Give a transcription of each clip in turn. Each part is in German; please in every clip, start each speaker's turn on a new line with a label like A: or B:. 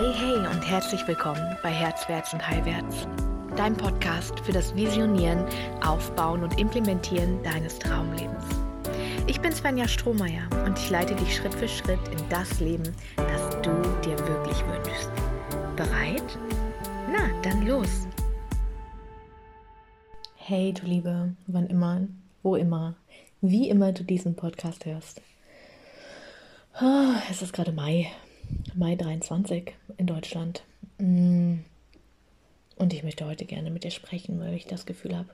A: Hey, hey und herzlich willkommen bei Herzwärts und Heilwärts, dein Podcast für das Visionieren, Aufbauen und Implementieren deines Traumlebens. Ich bin Svenja Strohmeier und ich leite dich Schritt für Schritt in das Leben, das du dir wirklich wünschst. Bereit? Na, dann los! Hey, du Liebe, wann immer, wo immer, wie immer du diesen Podcast hörst. Ah, es ist gerade Mai Mai 23 in Deutschland. Mm. Und ich möchte heute gerne mit dir sprechen, weil ich das Gefühl habe,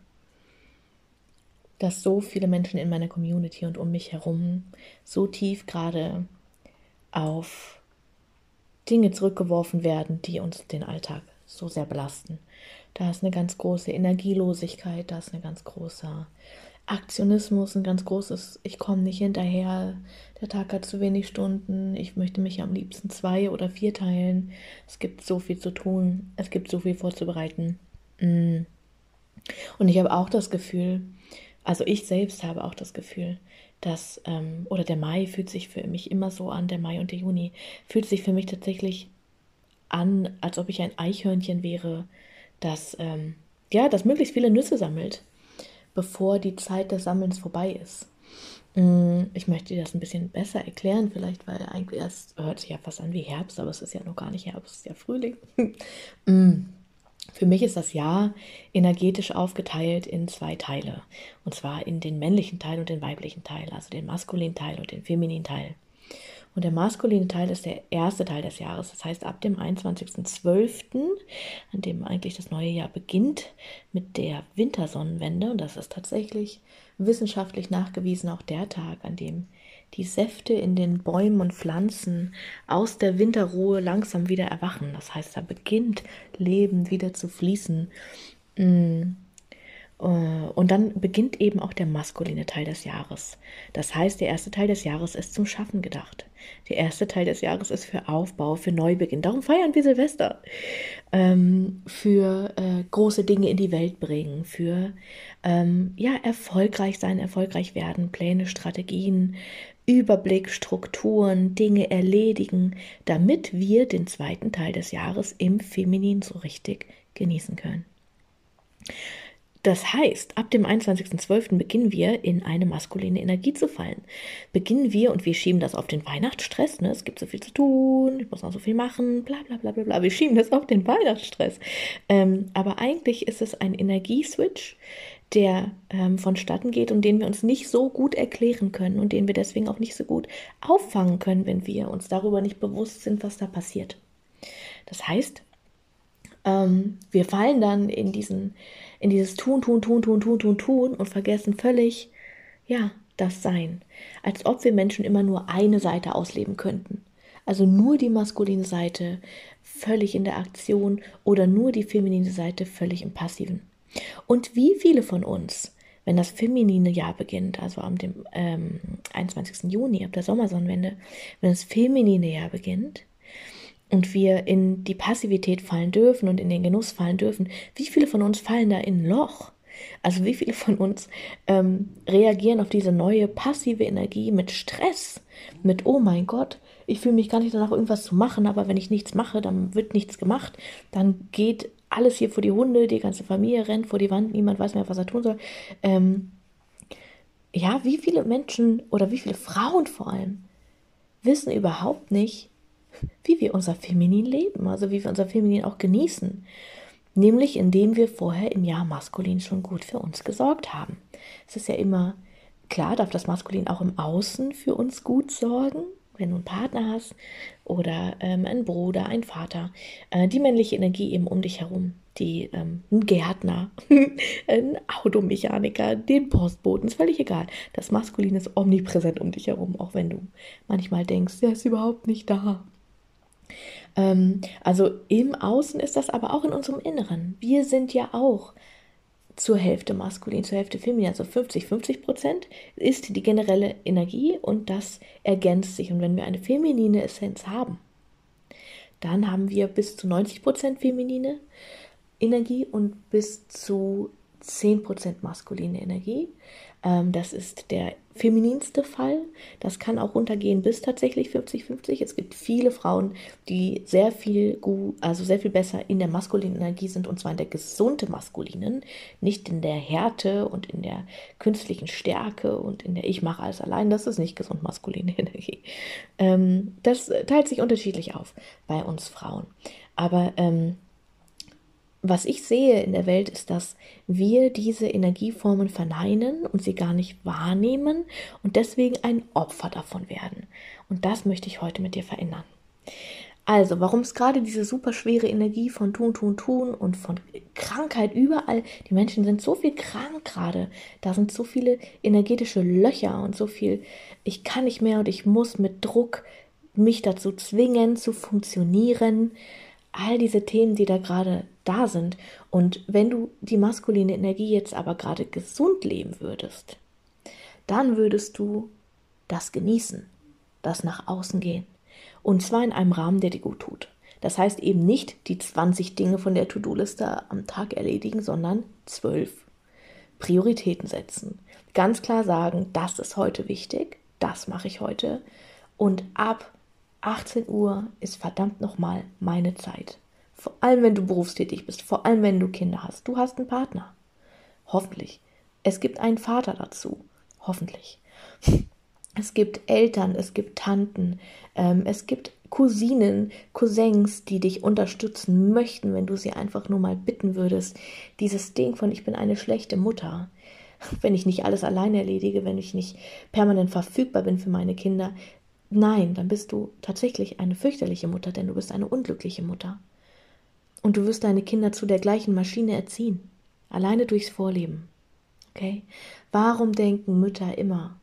A: dass so viele Menschen in meiner Community und um mich herum so tief gerade auf Dinge zurückgeworfen werden, die uns den Alltag so sehr belasten. Da ist eine ganz große Energielosigkeit, da ist eine ganz große Aktionismus ein ganz großes, ich komme nicht hinterher, der Tag hat zu wenig Stunden, ich möchte mich am liebsten zwei oder vier teilen. Es gibt so viel zu tun, es gibt so viel vorzubereiten. Mm. Und ich habe auch das Gefühl, also ich selbst habe auch das Gefühl, dass, ähm, oder der Mai fühlt sich für mich immer so an, der Mai und der Juni, fühlt sich für mich tatsächlich an, als ob ich ein Eichhörnchen wäre, das, ähm, ja, das möglichst viele Nüsse sammelt bevor die Zeit des Sammelns vorbei ist. Mm, ich möchte dir das ein bisschen besser erklären, vielleicht, weil eigentlich erst hört sich ja fast an wie Herbst, aber es ist ja noch gar nicht Herbst, es ist ja Frühling. Mm, für mich ist das Jahr energetisch aufgeteilt in zwei Teile. Und zwar in den männlichen Teil und den weiblichen Teil, also den maskulinen Teil und den femininen Teil. Und der maskuline Teil ist der erste Teil des Jahres. Das heißt, ab dem 21.12., an dem eigentlich das neue Jahr beginnt, mit der Wintersonnenwende, und das ist tatsächlich wissenschaftlich nachgewiesen auch der Tag, an dem die Säfte in den Bäumen und Pflanzen aus der Winterruhe langsam wieder erwachen. Das heißt, da beginnt Leben wieder zu fließen. Mm. Äh, und dann beginnt eben auch der maskuline Teil des Jahres. Das heißt, der erste Teil des Jahres ist zum Schaffen gedacht. Der erste Teil des Jahres ist für Aufbau, für Neubeginn. Darum feiern wir Silvester. Ähm, für äh, große Dinge in die Welt bringen, für ähm, ja, erfolgreich sein, erfolgreich werden, Pläne, Strategien, Überblick, Strukturen, Dinge erledigen, damit wir den zweiten Teil des Jahres im Feminin so richtig genießen können. Das heißt, ab dem 21.12. beginnen wir in eine maskuline Energie zu fallen. Beginnen wir und wir schieben das auf den Weihnachtsstress. Ne? Es gibt so viel zu tun, ich muss noch so viel machen, bla bla bla bla bla. Wir schieben das auf den Weihnachtsstress. Ähm, aber eigentlich ist es ein Energieswitch, der ähm, vonstatten geht und den wir uns nicht so gut erklären können und den wir deswegen auch nicht so gut auffangen können, wenn wir uns darüber nicht bewusst sind, was da passiert. Das heißt, ähm, wir fallen dann in diesen in dieses Tun, Tun, Tun, Tun, Tun, Tun, Tun und vergessen völlig, ja, das Sein. Als ob wir Menschen immer nur eine Seite ausleben könnten. Also nur die maskuline Seite völlig in der Aktion oder nur die feminine Seite völlig im Passiven. Und wie viele von uns, wenn das feminine Jahr beginnt, also am dem, ähm, 21. Juni, ab der Sommersonnenwende, wenn das feminine Jahr beginnt, und wir in die Passivität fallen dürfen und in den Genuss fallen dürfen, wie viele von uns fallen da in ein Loch? Also wie viele von uns ähm, reagieren auf diese neue passive Energie mit Stress, mit Oh mein Gott, ich fühle mich gar nicht danach, irgendwas zu machen, aber wenn ich nichts mache, dann wird nichts gemacht, dann geht alles hier vor die Hunde, die ganze Familie rennt vor die Wand, niemand weiß mehr, was er tun soll. Ähm, ja, wie viele Menschen oder wie viele Frauen vor allem wissen überhaupt nicht, wie wir unser Feminin leben, also wie wir unser Feminin auch genießen. Nämlich indem wir vorher im Jahr Maskulin schon gut für uns gesorgt haben. Es ist ja immer klar, darf das Maskulin auch im Außen für uns gut sorgen, wenn du einen Partner hast oder ähm, einen Bruder, einen Vater, äh, die männliche Energie eben um dich herum, die ähm, ein Gärtner, ein Automechaniker, den Postboten, ist völlig egal. Das Maskulin ist omnipräsent um dich herum, auch wenn du manchmal denkst, der ist überhaupt nicht da. Ähm, also im Außen ist das aber auch in unserem Inneren. Wir sind ja auch zur Hälfte maskulin, zur Hälfte feminin, also 50, 50 Prozent ist die generelle Energie und das ergänzt sich. Und wenn wir eine feminine Essenz haben, dann haben wir bis zu 90 Prozent feminine Energie und bis zu 10% maskuline Energie. Ähm, das ist der femininste Fall. Das kann auch runtergehen bis tatsächlich 50-50. Es gibt viele Frauen, die sehr viel gut, also sehr viel besser in der maskulinen Energie sind, und zwar in der gesunden maskulinen, nicht in der Härte und in der künstlichen Stärke und in der Ich mache alles allein. Das ist nicht gesund maskuline Energie. Ähm, das teilt sich unterschiedlich auf bei uns Frauen. Aber ähm, was ich sehe in der Welt ist, dass wir diese Energieformen verneinen und sie gar nicht wahrnehmen und deswegen ein Opfer davon werden. Und das möchte ich heute mit dir verändern. Also, warum es gerade diese super schwere Energie von tun, tun, tun und von Krankheit überall, die Menschen sind so viel krank gerade, da sind so viele energetische Löcher und so viel, ich kann nicht mehr und ich muss mit Druck mich dazu zwingen zu funktionieren. All diese Themen, die da gerade da sind. Und wenn du die maskuline Energie jetzt aber gerade gesund leben würdest, dann würdest du das genießen, das nach außen gehen. Und zwar in einem Rahmen, der dir gut tut. Das heißt eben nicht die 20 Dinge von der To-Do-Liste am Tag erledigen, sondern 12. Prioritäten setzen. Ganz klar sagen, das ist heute wichtig, das mache ich heute. Und ab 18 Uhr ist verdammt nochmal meine Zeit. Vor allem, wenn du berufstätig bist, vor allem, wenn du Kinder hast. Du hast einen Partner. Hoffentlich. Es gibt einen Vater dazu. Hoffentlich. Es gibt Eltern, es gibt Tanten, ähm, es gibt Cousinen, Cousins, die dich unterstützen möchten, wenn du sie einfach nur mal bitten würdest. Dieses Ding von ich bin eine schlechte Mutter. Wenn ich nicht alles alleine erledige, wenn ich nicht permanent verfügbar bin für meine Kinder. Nein, dann bist du tatsächlich eine fürchterliche Mutter, denn du bist eine unglückliche Mutter. Und du wirst deine Kinder zu der gleichen Maschine erziehen. Alleine durchs Vorleben. Okay? Warum denken Mütter immer,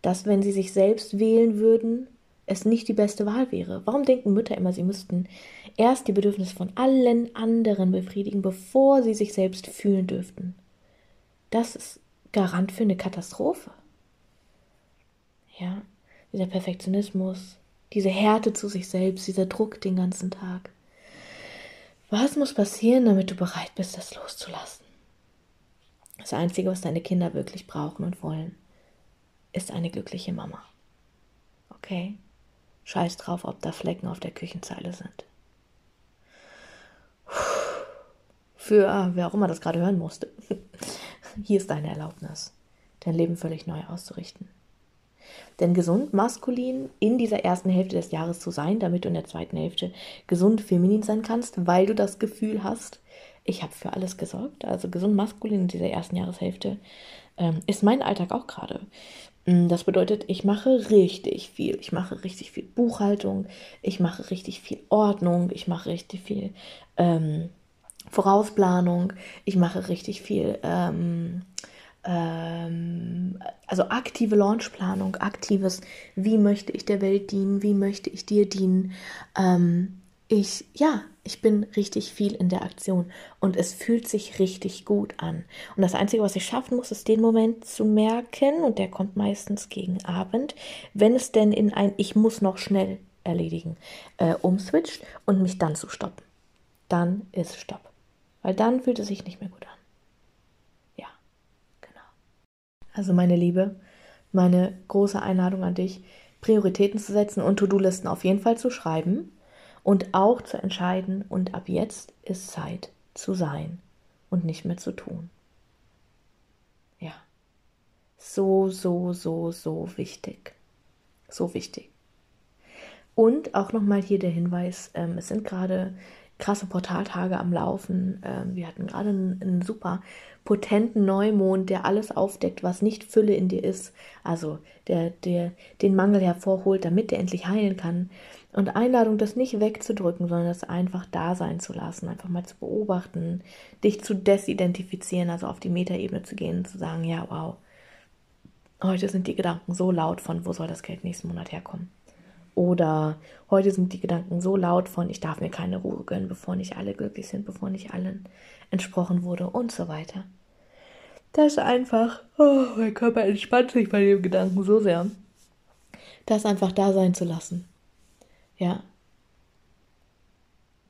A: dass wenn sie sich selbst wählen würden, es nicht die beste Wahl wäre? Warum denken Mütter immer, sie müssten erst die Bedürfnisse von allen anderen befriedigen, bevor sie sich selbst fühlen dürften? Das ist Garant für eine Katastrophe. Ja, dieser Perfektionismus, diese Härte zu sich selbst, dieser Druck den ganzen Tag. Was muss passieren, damit du bereit bist, das loszulassen? Das Einzige, was deine Kinder wirklich brauchen und wollen, ist eine glückliche Mama. Okay? Scheiß drauf, ob da Flecken auf der Küchenzeile sind. Für wer auch immer das gerade hören musste. Hier ist deine Erlaubnis, dein Leben völlig neu auszurichten. Denn gesund maskulin in dieser ersten Hälfte des Jahres zu sein, damit du in der zweiten Hälfte gesund feminin sein kannst, weil du das Gefühl hast, ich habe für alles gesorgt. Also gesund maskulin in dieser ersten Jahreshälfte ähm, ist mein Alltag auch gerade. Mm, das bedeutet, ich mache richtig viel. Ich mache richtig viel Buchhaltung, ich mache richtig viel Ordnung, ich mache richtig viel ähm, Vorausplanung, ich mache richtig viel ähm, also aktive Launchplanung, aktives, wie möchte ich der Welt dienen, wie möchte ich dir dienen. Ähm, ich, ja, ich bin richtig viel in der Aktion und es fühlt sich richtig gut an. Und das Einzige, was ich schaffen muss, ist den Moment zu merken und der kommt meistens gegen Abend, wenn es denn in ein Ich muss noch schnell erledigen äh, umswitcht und mich dann zu stoppen. Dann ist Stopp. Weil dann fühlt es sich nicht mehr gut an. Also meine Liebe, meine große Einladung an dich, Prioritäten zu setzen und To-Do-Listen auf jeden Fall zu schreiben und auch zu entscheiden, und ab jetzt ist Zeit zu sein und nicht mehr zu tun. Ja, so, so, so, so wichtig. So wichtig. Und auch nochmal hier der Hinweis, ähm, es sind gerade krasse Portaltage am Laufen. Ähm, wir hatten gerade einen, einen, super potenten Neumond, der alles aufdeckt, was nicht Fülle in dir ist. Also der, der den Mangel hervorholt, damit der endlich heilen kann. Und Einladung, das nicht wegzudrücken, sondern das einfach da sein zu lassen, einfach mal zu beobachten, dich zu desidentifizieren, also auf die Metaebene zu gehen und zu sagen, ja, wow, heute sind die Gedanken so laut von, wo soll das Geld nächsten Monat herkommen? Oder heute sind die Gedanken so laut von, ich darf mir keine Ruhe gönnen, bevor nicht alle glücklich sind, bevor nicht allen entsprochen wurde und so weiter. Das ist einfach, oh, mein Körper entspannt sich bei dem Gedanken so sehr. Das einfach da sein zu lassen. Ja.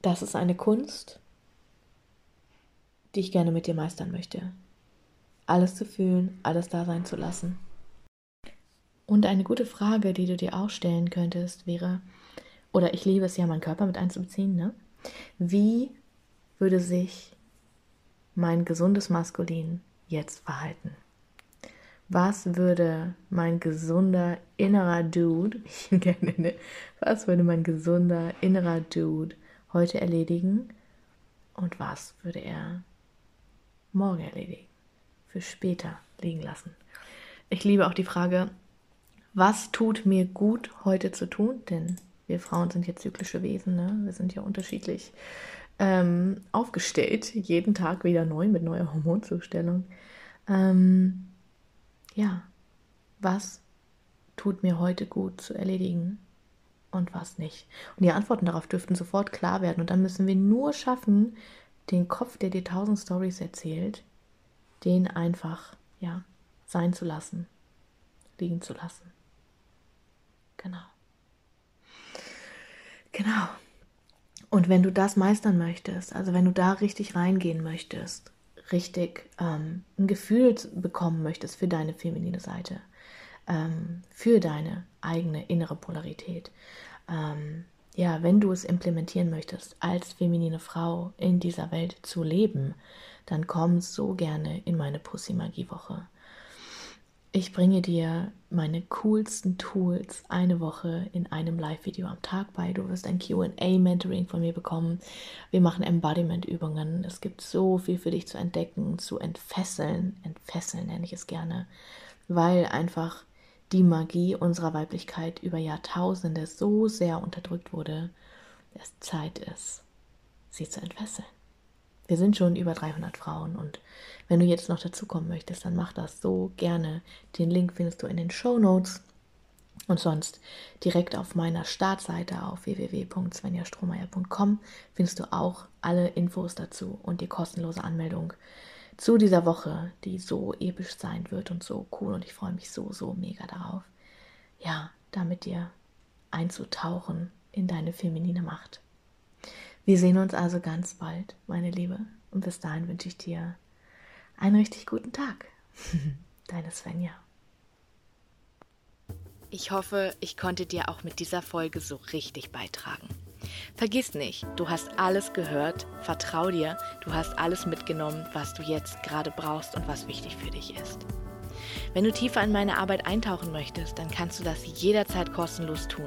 A: Das ist eine Kunst, die ich gerne mit dir meistern möchte. Alles zu fühlen, alles da sein zu lassen. Und eine gute Frage, die du dir auch stellen könntest, wäre, oder ich liebe es ja, meinen Körper mit einzubeziehen, ne? Wie würde sich mein gesundes Maskulin jetzt verhalten? Was würde mein gesunder innerer Dude, ich ihn gerne nenne, was würde mein gesunder innerer Dude heute erledigen und was würde er morgen erledigen, für später liegen lassen? Ich liebe auch die Frage, was tut mir gut heute zu tun? Denn wir Frauen sind ja zyklische Wesen, ne? wir sind ja unterschiedlich ähm, aufgestellt, jeden Tag wieder neu mit neuer Hormonzustellung. Ähm, ja, was tut mir heute gut zu erledigen und was nicht? Und die Antworten darauf dürften sofort klar werden. Und dann müssen wir nur schaffen, den Kopf, der dir tausend Stories erzählt, den einfach, ja, sein zu lassen, liegen zu lassen. Genau. Genau. Und wenn du das meistern möchtest, also wenn du da richtig reingehen möchtest, richtig ähm, ein Gefühl bekommen möchtest für deine feminine Seite, ähm, für deine eigene innere Polarität, ähm, ja, wenn du es implementieren möchtest, als feminine Frau in dieser Welt zu leben, dann komm so gerne in meine Pussy-Magie-Woche. Ich bringe dir meine coolsten Tools eine Woche in einem Live-Video am Tag bei. Du wirst ein QA-Mentoring von mir bekommen. Wir machen Embodiment-Übungen. Es gibt so viel für dich zu entdecken, zu entfesseln. Entfesseln nenne ich es gerne, weil einfach die Magie unserer Weiblichkeit über Jahrtausende so sehr unterdrückt wurde, dass Zeit ist, sie zu entfesseln. Wir sind schon über 300 Frauen und wenn du jetzt noch dazukommen möchtest, dann mach das so gerne. Den Link findest du in den Show Notes und sonst direkt auf meiner Startseite auf www.svenjastrohmeier.com findest du auch alle Infos dazu und die kostenlose Anmeldung zu dieser Woche, die so episch sein wird und so cool und ich freue mich so, so mega darauf. Ja, da mit dir einzutauchen in deine feminine Macht. Wir sehen uns also ganz bald, meine Liebe. Und bis dahin wünsche ich dir einen richtig guten Tag. Deine Svenja.
B: Ich hoffe, ich konnte dir auch mit dieser Folge so richtig beitragen. Vergiss nicht, du hast alles gehört, vertrau dir, du hast alles mitgenommen, was du jetzt gerade brauchst und was wichtig für dich ist. Wenn du tiefer in meine Arbeit eintauchen möchtest, dann kannst du das jederzeit kostenlos tun.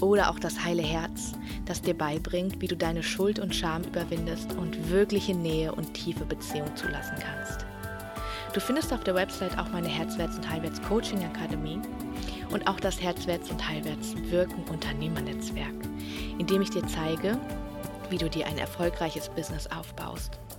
B: Oder auch das heile Herz, das dir beibringt, wie du deine Schuld und Scham überwindest und wirkliche Nähe und tiefe Beziehung zulassen kannst. Du findest auf der Website auch meine Herzwärts- und Heilwärts Coaching Akademie und auch das Herzwärts- und Heilwärts-Wirken Unternehmernetzwerk, in dem ich dir zeige, wie du dir ein erfolgreiches Business aufbaust.